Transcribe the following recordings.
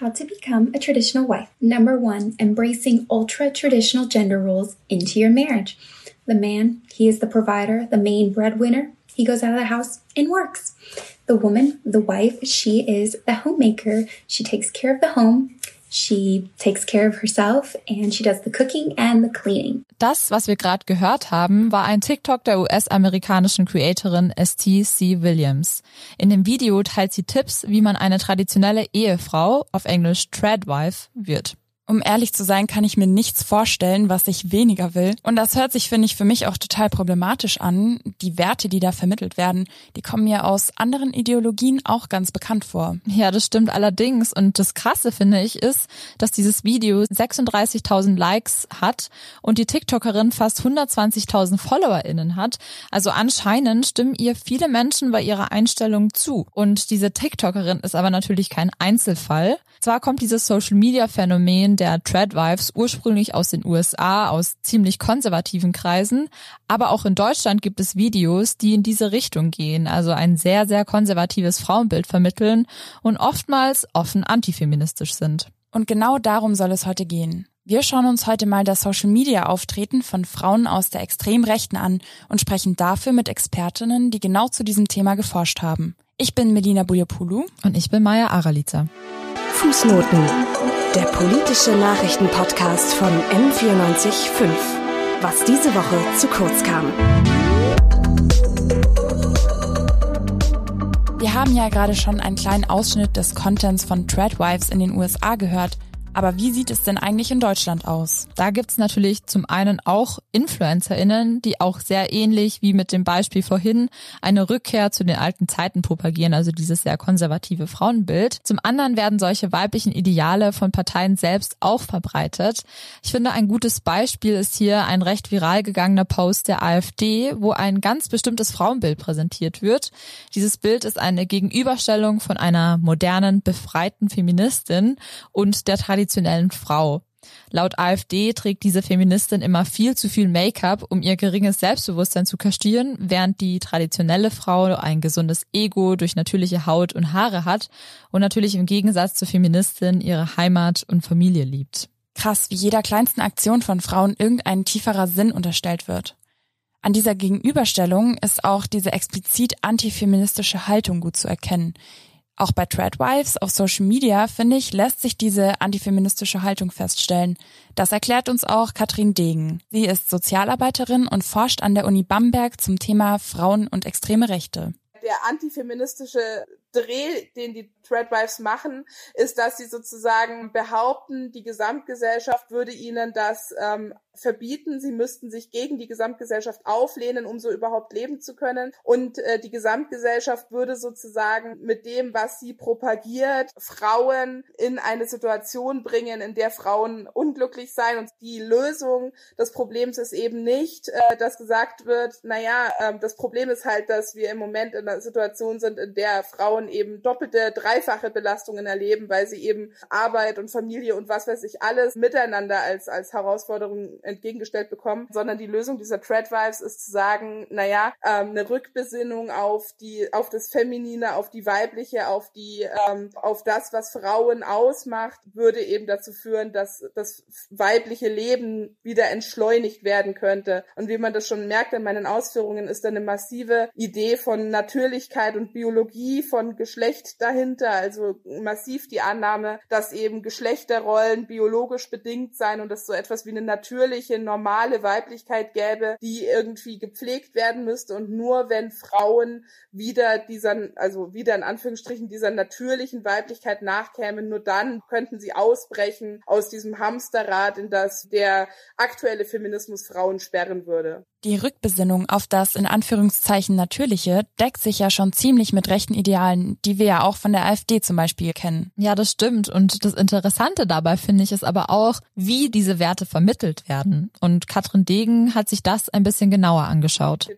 How to become a traditional wife. Number one, embracing ultra traditional gender roles into your marriage. The man, he is the provider, the main breadwinner. He goes out of the house and works. The woman, the wife, she is the homemaker. She takes care of the home. She takes care of herself and she does the cooking and the cleaning. Das, was wir gerade gehört haben, war ein TikTok der US-amerikanischen Creatorin S.T.C. Williams. In dem Video teilt sie Tipps, wie man eine traditionelle Ehefrau, auf Englisch Tradwife, wird. Um ehrlich zu sein, kann ich mir nichts vorstellen, was ich weniger will. Und das hört sich, finde ich, für mich auch total problematisch an. Die Werte, die da vermittelt werden, die kommen mir aus anderen Ideologien auch ganz bekannt vor. Ja, das stimmt allerdings. Und das Krasse, finde ich, ist, dass dieses Video 36.000 Likes hat und die TikTokerin fast 120.000 FollowerInnen hat. Also anscheinend stimmen ihr viele Menschen bei ihrer Einstellung zu. Und diese TikTokerin ist aber natürlich kein Einzelfall. Zwar kommt dieses Social-Media-Phänomen der Tradwives ursprünglich aus den USA, aus ziemlich konservativen Kreisen, aber auch in Deutschland gibt es Videos, die in diese Richtung gehen, also ein sehr, sehr konservatives Frauenbild vermitteln und oftmals offen antifeministisch sind. Und genau darum soll es heute gehen. Wir schauen uns heute mal das Social-Media-Auftreten von Frauen aus der Extremrechten an und sprechen dafür mit Expertinnen, die genau zu diesem Thema geforscht haben. Ich bin Melina Bujapoulou. Und ich bin Maya Aralica. Fußnoten. Der politische Nachrichtenpodcast von M945. Was diese Woche zu kurz kam. Wir haben ja gerade schon einen kleinen Ausschnitt des Contents von Tradwives in den USA gehört. Aber wie sieht es denn eigentlich in Deutschland aus? Da gibt's natürlich zum einen auch InfluencerInnen, die auch sehr ähnlich wie mit dem Beispiel vorhin eine Rückkehr zu den alten Zeiten propagieren, also dieses sehr konservative Frauenbild. Zum anderen werden solche weiblichen Ideale von Parteien selbst auch verbreitet. Ich finde, ein gutes Beispiel ist hier ein recht viral gegangener Post der AfD, wo ein ganz bestimmtes Frauenbild präsentiert wird. Dieses Bild ist eine Gegenüberstellung von einer modernen, befreiten Feministin und der traditionellen Frau. Laut AfD trägt diese Feministin immer viel zu viel Make-up, um ihr geringes Selbstbewusstsein zu kaschieren, während die traditionelle Frau ein gesundes Ego durch natürliche Haut und Haare hat und natürlich im Gegensatz zur Feministin ihre Heimat und Familie liebt. Krass, wie jeder kleinsten Aktion von Frauen irgendein tieferer Sinn unterstellt wird. An dieser Gegenüberstellung ist auch diese explizit antifeministische Haltung gut zu erkennen, auch bei Tradwives auf Social Media, finde ich, lässt sich diese antifeministische Haltung feststellen. Das erklärt uns auch Katrin Degen. Sie ist Sozialarbeiterin und forscht an der Uni Bamberg zum Thema Frauen und extreme Rechte. Der antifeministische Dreh, den die Threadwives machen, ist, dass sie sozusagen behaupten, die Gesamtgesellschaft würde ihnen das ähm, verbieten. Sie müssten sich gegen die Gesamtgesellschaft auflehnen, um so überhaupt leben zu können. Und äh, die Gesamtgesellschaft würde sozusagen mit dem, was sie propagiert, Frauen in eine Situation bringen, in der Frauen unglücklich sein. Und die Lösung des Problems ist eben nicht, äh, dass gesagt wird, naja, äh, das Problem ist halt, dass wir im Moment in einer Situation sind, in der Frauen eben doppelte, dreifache Belastungen erleben, weil sie eben Arbeit und Familie und was weiß ich alles miteinander als, als Herausforderung entgegengestellt bekommen, sondern die Lösung dieser Tradwives ist zu sagen, naja, ähm, eine Rückbesinnung auf die, auf das Feminine, auf die Weibliche, auf die, ähm, auf das, was Frauen ausmacht, würde eben dazu führen, dass das weibliche Leben wieder entschleunigt werden könnte. Und wie man das schon merkt in meinen Ausführungen, ist da eine massive Idee von Natürlichkeit und Biologie, von Geschlecht dahinter, also massiv die Annahme, dass eben Geschlechterrollen biologisch bedingt sein und es so etwas wie eine natürliche, normale Weiblichkeit gäbe, die irgendwie gepflegt werden müsste und nur wenn Frauen wieder dieser, also wieder in Anführungsstrichen dieser natürlichen Weiblichkeit nachkämen, nur dann könnten sie ausbrechen aus diesem Hamsterrad, in das der aktuelle Feminismus Frauen sperren würde. Die Rückbesinnung auf das in Anführungszeichen Natürliche deckt sich ja schon ziemlich mit rechten Idealen, die wir ja auch von der AfD zum Beispiel kennen. Ja, das stimmt. Und das Interessante dabei finde ich ist aber auch, wie diese Werte vermittelt werden. Und Katrin Degen hat sich das ein bisschen genauer angeschaut.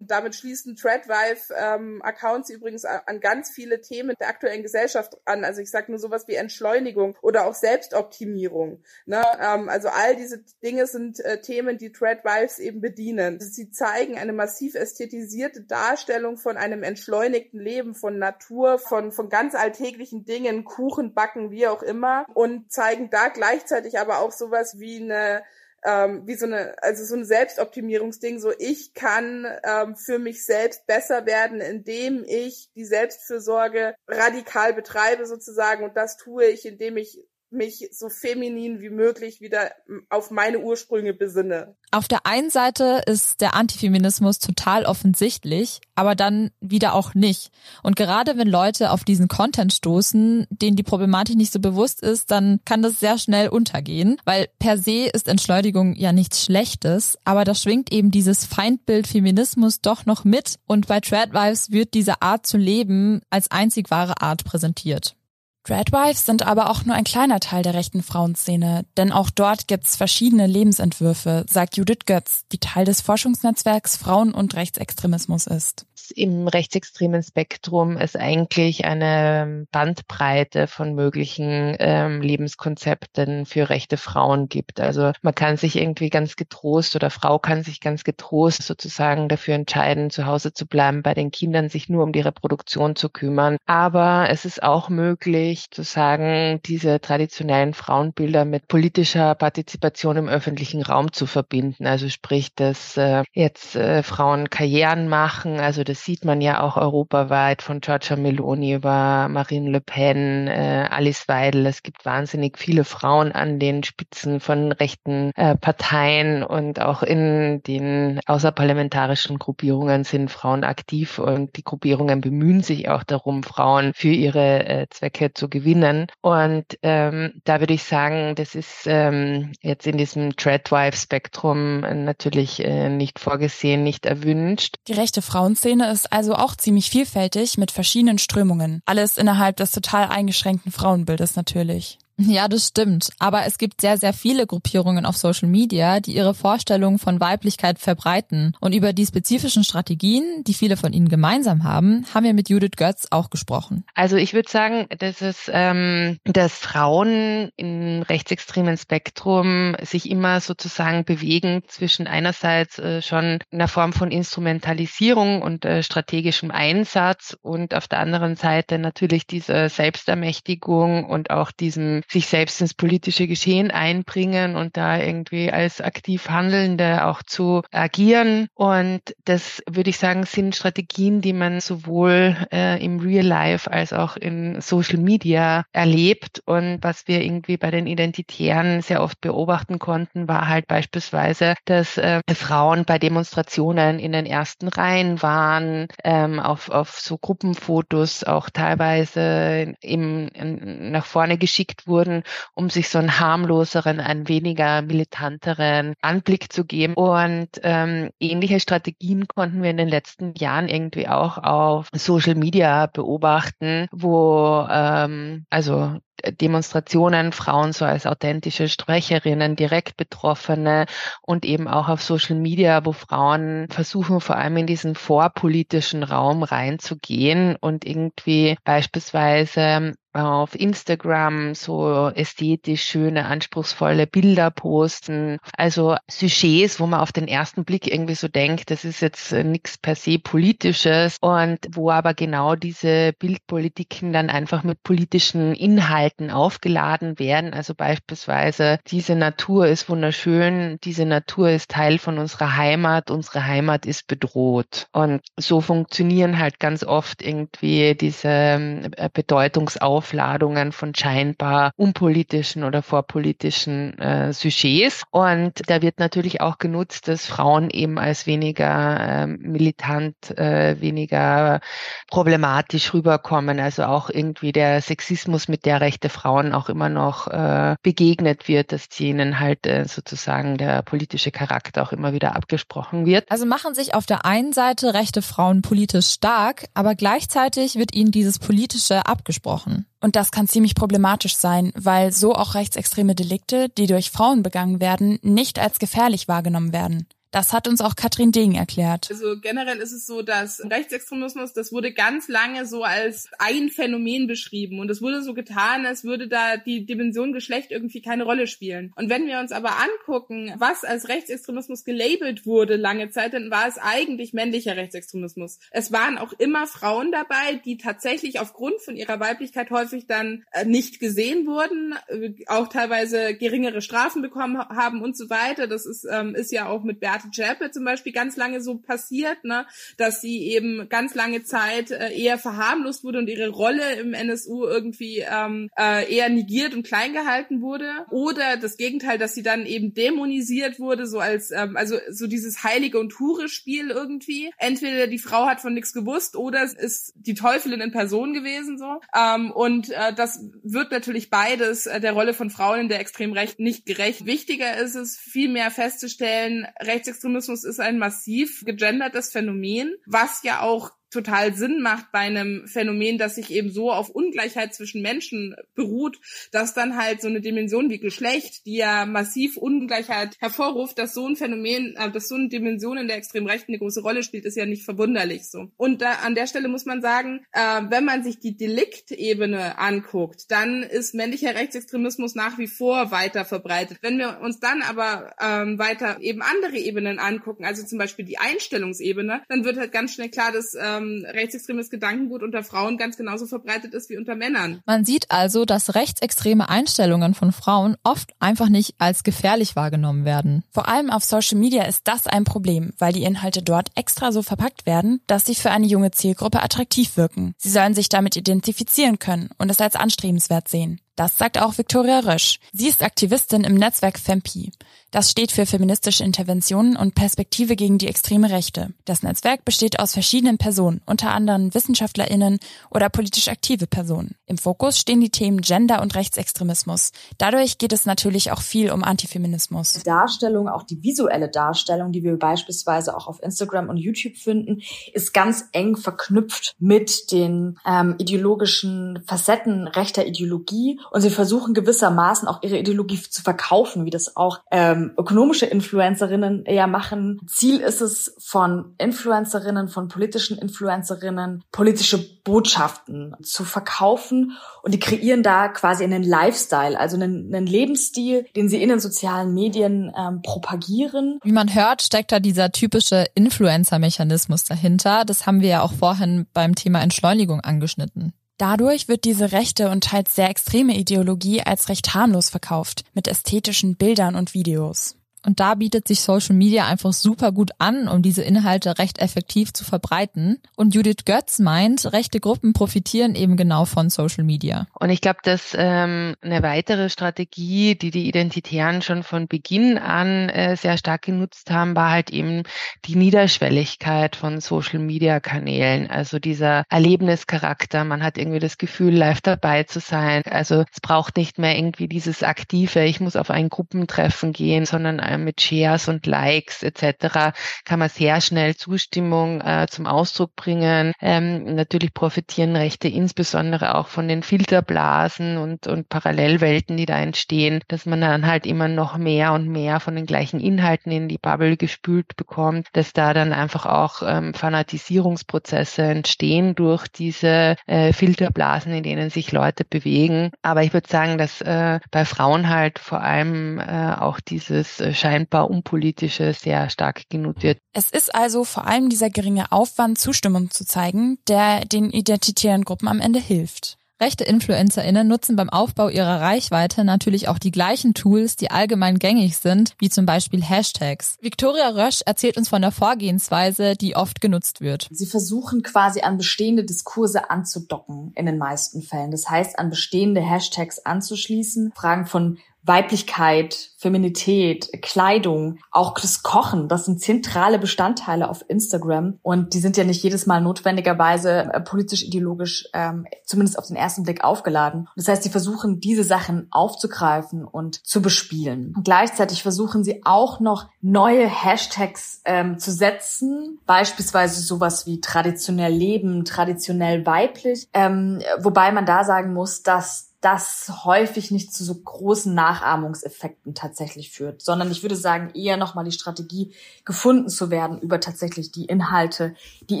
Damit schließen Threadwife-Accounts ähm, übrigens an ganz viele Themen der aktuellen Gesellschaft an. Also ich sage nur sowas wie Entschleunigung oder auch Selbstoptimierung. Ne? Ähm, also all diese Dinge sind äh, Themen, die Threadwives eben bedienen. Sie zeigen eine massiv ästhetisierte Darstellung von einem entschleunigten Leben, von Natur, von, von ganz alltäglichen Dingen, Kuchen backen, wie auch immer und zeigen da gleichzeitig aber auch sowas wie eine ähm, wie so eine, also so ein Selbstoptimierungsding, so ich kann ähm, für mich selbst besser werden, indem ich die Selbstfürsorge radikal betreibe sozusagen und das tue ich, indem ich mich so feminin wie möglich wieder auf meine Ursprünge besinne. Auf der einen Seite ist der Antifeminismus total offensichtlich, aber dann wieder auch nicht. Und gerade wenn Leute auf diesen Content stoßen, denen die Problematik nicht so bewusst ist, dann kann das sehr schnell untergehen, weil per se ist Entschleunigung ja nichts Schlechtes, aber da schwingt eben dieses Feindbild Feminismus doch noch mit und bei Tradwives wird diese Art zu leben als einzig wahre Art präsentiert. Dreadwives sind aber auch nur ein kleiner Teil der rechten Frauenszene, denn auch dort gibt's verschiedene Lebensentwürfe, sagt Judith Götz, die Teil des Forschungsnetzwerks Frauen und Rechtsextremismus ist im rechtsextremen Spektrum es eigentlich eine Bandbreite von möglichen ähm, Lebenskonzepten für rechte Frauen gibt. Also man kann sich irgendwie ganz getrost oder Frau kann sich ganz getrost sozusagen dafür entscheiden, zu Hause zu bleiben, bei den Kindern sich nur um die Reproduktion zu kümmern. Aber es ist auch möglich zu sagen, diese traditionellen Frauenbilder mit politischer Partizipation im öffentlichen Raum zu verbinden. Also sprich, dass äh, jetzt äh, Frauen Karrieren machen, also sieht man ja auch europaweit von Giorgia Meloni über Marine Le Pen, äh, Alice Weidel. Es gibt wahnsinnig viele Frauen an den Spitzen von rechten äh, Parteien und auch in den außerparlamentarischen Gruppierungen sind Frauen aktiv und die Gruppierungen bemühen sich auch darum, Frauen für ihre äh, Zwecke zu gewinnen. Und ähm, da würde ich sagen, das ist ähm, jetzt in diesem Treadwife-Spektrum natürlich äh, nicht vorgesehen, nicht erwünscht. Die rechte Frauenszene ist also auch ziemlich vielfältig mit verschiedenen Strömungen. Alles innerhalb des total eingeschränkten Frauenbildes natürlich. Ja, das stimmt. Aber es gibt sehr, sehr viele Gruppierungen auf Social Media, die ihre Vorstellungen von Weiblichkeit verbreiten. Und über die spezifischen Strategien, die viele von ihnen gemeinsam haben, haben wir mit Judith Götz auch gesprochen. Also ich würde sagen, dass es, ähm, dass Frauen im rechtsextremen Spektrum sich immer sozusagen bewegen zwischen einerseits äh, schon einer Form von Instrumentalisierung und äh, strategischem Einsatz und auf der anderen Seite natürlich diese Selbstermächtigung und auch diesem sich selbst ins politische Geschehen einbringen und da irgendwie als aktiv Handelnde auch zu agieren. Und das würde ich sagen, sind Strategien, die man sowohl äh, im Real Life als auch in Social Media erlebt. Und was wir irgendwie bei den Identitären sehr oft beobachten konnten, war halt beispielsweise, dass äh, Frauen bei Demonstrationen in den ersten Reihen waren, ähm, auf, auf so Gruppenfotos auch teilweise im, in, nach vorne geschickt wurden wurden, um sich so einen harmloseren, einen weniger militanteren Anblick zu geben. Und ähm, ähnliche Strategien konnten wir in den letzten Jahren irgendwie auch auf Social Media beobachten, wo ähm, also Demonstrationen Frauen so als authentische Sprecherinnen, direkt Betroffene und eben auch auf Social Media, wo Frauen versuchen, vor allem in diesen vorpolitischen Raum reinzugehen und irgendwie beispielsweise auf Instagram so ästhetisch schöne, anspruchsvolle Bilder posten. Also Sujets, wo man auf den ersten Blick irgendwie so denkt, das ist jetzt nichts per se politisches und wo aber genau diese Bildpolitiken dann einfach mit politischen Inhalten aufgeladen werden. Also beispielsweise, diese Natur ist wunderschön, diese Natur ist Teil von unserer Heimat, unsere Heimat ist bedroht. Und so funktionieren halt ganz oft irgendwie diese äh, Bedeutungsaufgaben Aufladungen von scheinbar unpolitischen oder vorpolitischen äh, Sujets. Und da wird natürlich auch genutzt, dass Frauen eben als weniger äh, militant, äh, weniger problematisch rüberkommen. Also auch irgendwie der Sexismus, mit der rechte Frauen auch immer noch äh, begegnet wird, dass ihnen halt äh, sozusagen der politische Charakter auch immer wieder abgesprochen wird. Also machen sich auf der einen Seite rechte Frauen politisch stark, aber gleichzeitig wird ihnen dieses Politische abgesprochen. Und das kann ziemlich problematisch sein, weil so auch rechtsextreme Delikte, die durch Frauen begangen werden, nicht als gefährlich wahrgenommen werden. Das hat uns auch Katrin Degen erklärt. Also generell ist es so, dass Rechtsextremismus, das wurde ganz lange so als ein Phänomen beschrieben und es wurde so getan, als würde da die Dimension Geschlecht irgendwie keine Rolle spielen. Und wenn wir uns aber angucken, was als Rechtsextremismus gelabelt wurde lange Zeit, dann war es eigentlich männlicher Rechtsextremismus. Es waren auch immer Frauen dabei, die tatsächlich aufgrund von ihrer Weiblichkeit häufig dann äh, nicht gesehen wurden, äh, auch teilweise geringere Strafen bekommen haben und so weiter. Das ist, ähm, ist ja auch mit Beate Beate Zschäpe zum Beispiel ganz lange so passiert, ne, dass sie eben ganz lange Zeit äh, eher verharmlost wurde und ihre Rolle im NSU irgendwie ähm, äh, eher negiert und klein gehalten wurde. Oder das Gegenteil, dass sie dann eben dämonisiert wurde, so als, ähm, also so dieses Heilige und Hure-Spiel irgendwie. Entweder die Frau hat von nichts gewusst oder es ist die Teufelin in Person gewesen so. Ähm, und äh, das wird natürlich beides äh, der Rolle von Frauen in der Extremrecht nicht gerecht. Wichtiger ist es, viel festzustellen, rechts Rechtsextremismus ist ein massiv gegendertes Phänomen, was ja auch total Sinn macht bei einem Phänomen, das sich eben so auf Ungleichheit zwischen Menschen beruht, dass dann halt so eine Dimension wie Geschlecht, die ja massiv Ungleichheit hervorruft, dass so ein Phänomen, äh, dass so eine Dimension in der extrem Rechten eine große Rolle spielt, ist ja nicht verwunderlich so. Und da, an der Stelle muss man sagen, äh, wenn man sich die Deliktebene anguckt, dann ist männlicher Rechtsextremismus nach wie vor weiter verbreitet. Wenn wir uns dann aber ähm, weiter eben andere Ebenen angucken, also zum Beispiel die Einstellungsebene, dann wird halt ganz schnell klar, dass äh, ähm, rechtsextremes Gedankengut unter Frauen ganz genauso verbreitet ist wie unter Männern. Man sieht also, dass rechtsextreme Einstellungen von Frauen oft einfach nicht als gefährlich wahrgenommen werden. Vor allem auf Social Media ist das ein Problem, weil die Inhalte dort extra so verpackt werden, dass sie für eine junge Zielgruppe attraktiv wirken. Sie sollen sich damit identifizieren können und es als anstrebenswert sehen. Das sagt auch Viktoria Rösch. Sie ist Aktivistin im Netzwerk FEMPI. Das steht für feministische Interventionen und Perspektive gegen die extreme Rechte. Das Netzwerk besteht aus verschiedenen Personen, unter anderem WissenschaftlerInnen oder politisch aktive Personen. Im Fokus stehen die Themen Gender und Rechtsextremismus. Dadurch geht es natürlich auch viel um Antifeminismus. Die Darstellung, auch die visuelle Darstellung, die wir beispielsweise auch auf Instagram und YouTube finden, ist ganz eng verknüpft mit den ähm, ideologischen Facetten rechter Ideologie und sie versuchen gewissermaßen auch ihre Ideologie zu verkaufen, wie das auch ähm, ökonomische Influencerinnen eher machen. Ziel ist es von Influencerinnen, von politischen Influencerinnen, politische Botschaften zu verkaufen und die kreieren da quasi einen Lifestyle, also einen, einen Lebensstil, den sie in den sozialen Medien ähm, propagieren. Wie man hört, steckt da dieser typische Influencer-Mechanismus dahinter. Das haben wir ja auch vorhin beim Thema Entschleunigung angeschnitten. Dadurch wird diese rechte und teils sehr extreme Ideologie als recht harmlos verkauft, mit ästhetischen Bildern und Videos. Und da bietet sich Social Media einfach super gut an, um diese Inhalte recht effektiv zu verbreiten. Und Judith Götz meint, rechte Gruppen profitieren eben genau von Social Media. Und ich glaube, dass ähm, eine weitere Strategie, die die Identitären schon von Beginn an äh, sehr stark genutzt haben, war halt eben die Niederschwelligkeit von Social Media Kanälen. Also dieser Erlebnischarakter. Man hat irgendwie das Gefühl, live dabei zu sein. Also es braucht nicht mehr irgendwie dieses aktive, ich muss auf ein Gruppentreffen gehen, sondern mit Shares und Likes etc. kann man sehr schnell Zustimmung äh, zum Ausdruck bringen. Ähm, natürlich profitieren Rechte insbesondere auch von den Filterblasen und, und Parallelwelten, die da entstehen, dass man dann halt immer noch mehr und mehr von den gleichen Inhalten in die Bubble gespült bekommt, dass da dann einfach auch ähm, Fanatisierungsprozesse entstehen durch diese äh, Filterblasen, in denen sich Leute bewegen. Aber ich würde sagen, dass äh, bei Frauen halt vor allem äh, auch dieses äh, scheinbar unpolitische sehr stark genutzt wird. Es ist also vor allem dieser geringe Aufwand, Zustimmung zu zeigen, der den identitären Gruppen am Ende hilft. Rechte InfluencerInnen nutzen beim Aufbau ihrer Reichweite natürlich auch die gleichen Tools, die allgemein gängig sind, wie zum Beispiel Hashtags. Victoria Rösch erzählt uns von der Vorgehensweise, die oft genutzt wird. Sie versuchen quasi an bestehende Diskurse anzudocken in den meisten Fällen. Das heißt, an bestehende Hashtags anzuschließen, Fragen von Weiblichkeit, Feminität, Kleidung, auch das Kochen, das sind zentrale Bestandteile auf Instagram und die sind ja nicht jedes Mal notwendigerweise äh, politisch ideologisch, ähm, zumindest auf den ersten Blick aufgeladen. Das heißt, sie versuchen diese Sachen aufzugreifen und zu bespielen. Und gleichzeitig versuchen sie auch noch neue Hashtags ähm, zu setzen, beispielsweise sowas wie traditionell leben, traditionell weiblich, ähm, wobei man da sagen muss, dass das häufig nicht zu so großen Nachahmungseffekten tatsächlich führt, sondern ich würde sagen, eher nochmal die Strategie gefunden zu werden über tatsächlich die Inhalte, die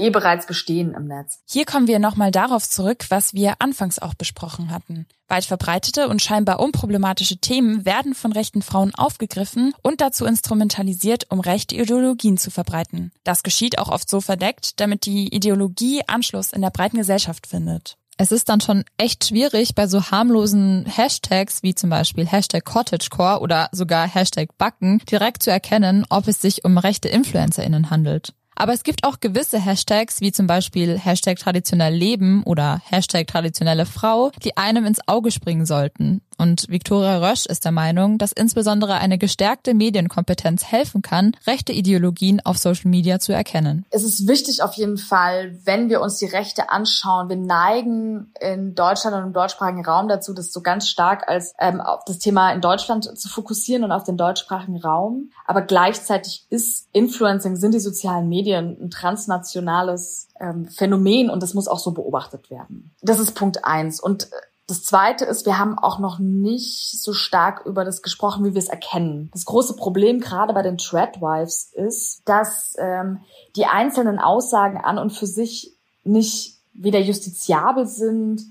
eh bereits bestehen im Netz. Hier kommen wir nochmal darauf zurück, was wir anfangs auch besprochen hatten. Weit verbreitete und scheinbar unproblematische Themen werden von rechten Frauen aufgegriffen und dazu instrumentalisiert, um rechte Ideologien zu verbreiten. Das geschieht auch oft so verdeckt, damit die Ideologie Anschluss in der breiten Gesellschaft findet. Es ist dann schon echt schwierig, bei so harmlosen Hashtags wie zum Beispiel Hashtag Cottagecore oder sogar Hashtag Backen direkt zu erkennen, ob es sich um rechte InfluencerInnen handelt. Aber es gibt auch gewisse Hashtags, wie zum Beispiel Hashtag traditionell Leben oder Hashtag traditionelle Frau, die einem ins Auge springen sollten. Und Viktoria Rösch ist der Meinung, dass insbesondere eine gestärkte Medienkompetenz helfen kann, rechte Ideologien auf Social Media zu erkennen. Es ist wichtig auf jeden Fall, wenn wir uns die Rechte anschauen. Wir neigen in Deutschland und im deutschsprachigen Raum dazu, das so ganz stark als ähm, auf das Thema in Deutschland zu fokussieren und auf den deutschsprachigen Raum. Aber gleichzeitig ist Influencing, sind die sozialen Medien ein transnationales ähm, Phänomen und das muss auch so beobachtet werden. Das ist Punkt eins. Und äh, das Zweite ist, wir haben auch noch nicht so stark über das gesprochen, wie wir es erkennen. Das große Problem gerade bei den Threadwives ist, dass ähm, die einzelnen Aussagen an und für sich nicht weder justiziabel sind,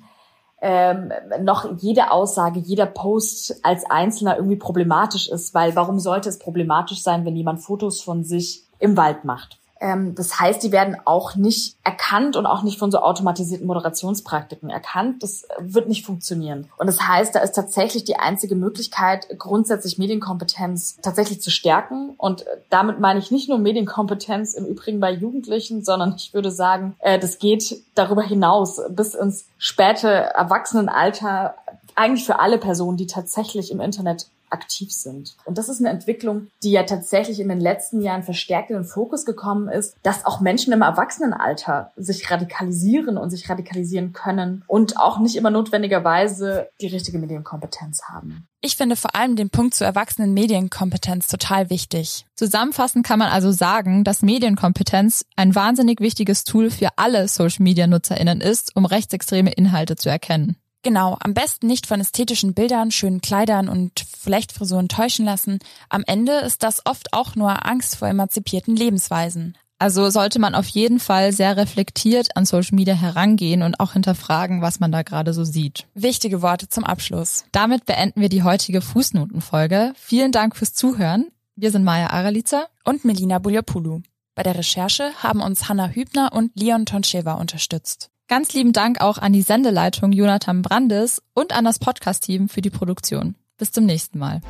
ähm, noch jede Aussage, jeder Post als Einzelner irgendwie problematisch ist, weil warum sollte es problematisch sein, wenn jemand Fotos von sich im Wald macht? Ähm, das heißt, die werden auch nicht erkannt und auch nicht von so automatisierten Moderationspraktiken erkannt. Das wird nicht funktionieren. Und das heißt, da ist tatsächlich die einzige Möglichkeit, grundsätzlich Medienkompetenz tatsächlich zu stärken. Und damit meine ich nicht nur Medienkompetenz im Übrigen bei Jugendlichen, sondern ich würde sagen, äh, das geht darüber hinaus bis ins späte Erwachsenenalter eigentlich für alle Personen, die tatsächlich im Internet aktiv sind. Und das ist eine Entwicklung, die ja tatsächlich in den letzten Jahren verstärkt in den Fokus gekommen ist, dass auch Menschen im Erwachsenenalter sich radikalisieren und sich radikalisieren können und auch nicht immer notwendigerweise die richtige Medienkompetenz haben. Ich finde vor allem den Punkt zur erwachsenen Medienkompetenz total wichtig. Zusammenfassend kann man also sagen, dass Medienkompetenz ein wahnsinnig wichtiges Tool für alle Social-Media-NutzerInnen ist, um rechtsextreme Inhalte zu erkennen. Genau, am besten nicht von ästhetischen Bildern, schönen Kleidern und Flechtfrisuren täuschen lassen. Am Ende ist das oft auch nur Angst vor emanzipierten Lebensweisen. Also sollte man auf jeden Fall sehr reflektiert an Social Media herangehen und auch hinterfragen, was man da gerade so sieht. Wichtige Worte zum Abschluss. Damit beenden wir die heutige Fußnotenfolge. Vielen Dank fürs Zuhören. Wir sind Maja Aralica und Melina Buljapoulou. Bei der Recherche haben uns Hanna Hübner und Leon Toncheva unterstützt. Ganz lieben Dank auch an die Sendeleitung Jonathan Brandes und an das Podcast-Team für die Produktion. Bis zum nächsten Mal.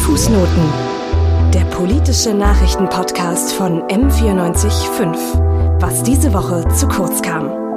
Fußnoten. Der politische Nachrichtenpodcast von M945. Was diese Woche zu kurz kam.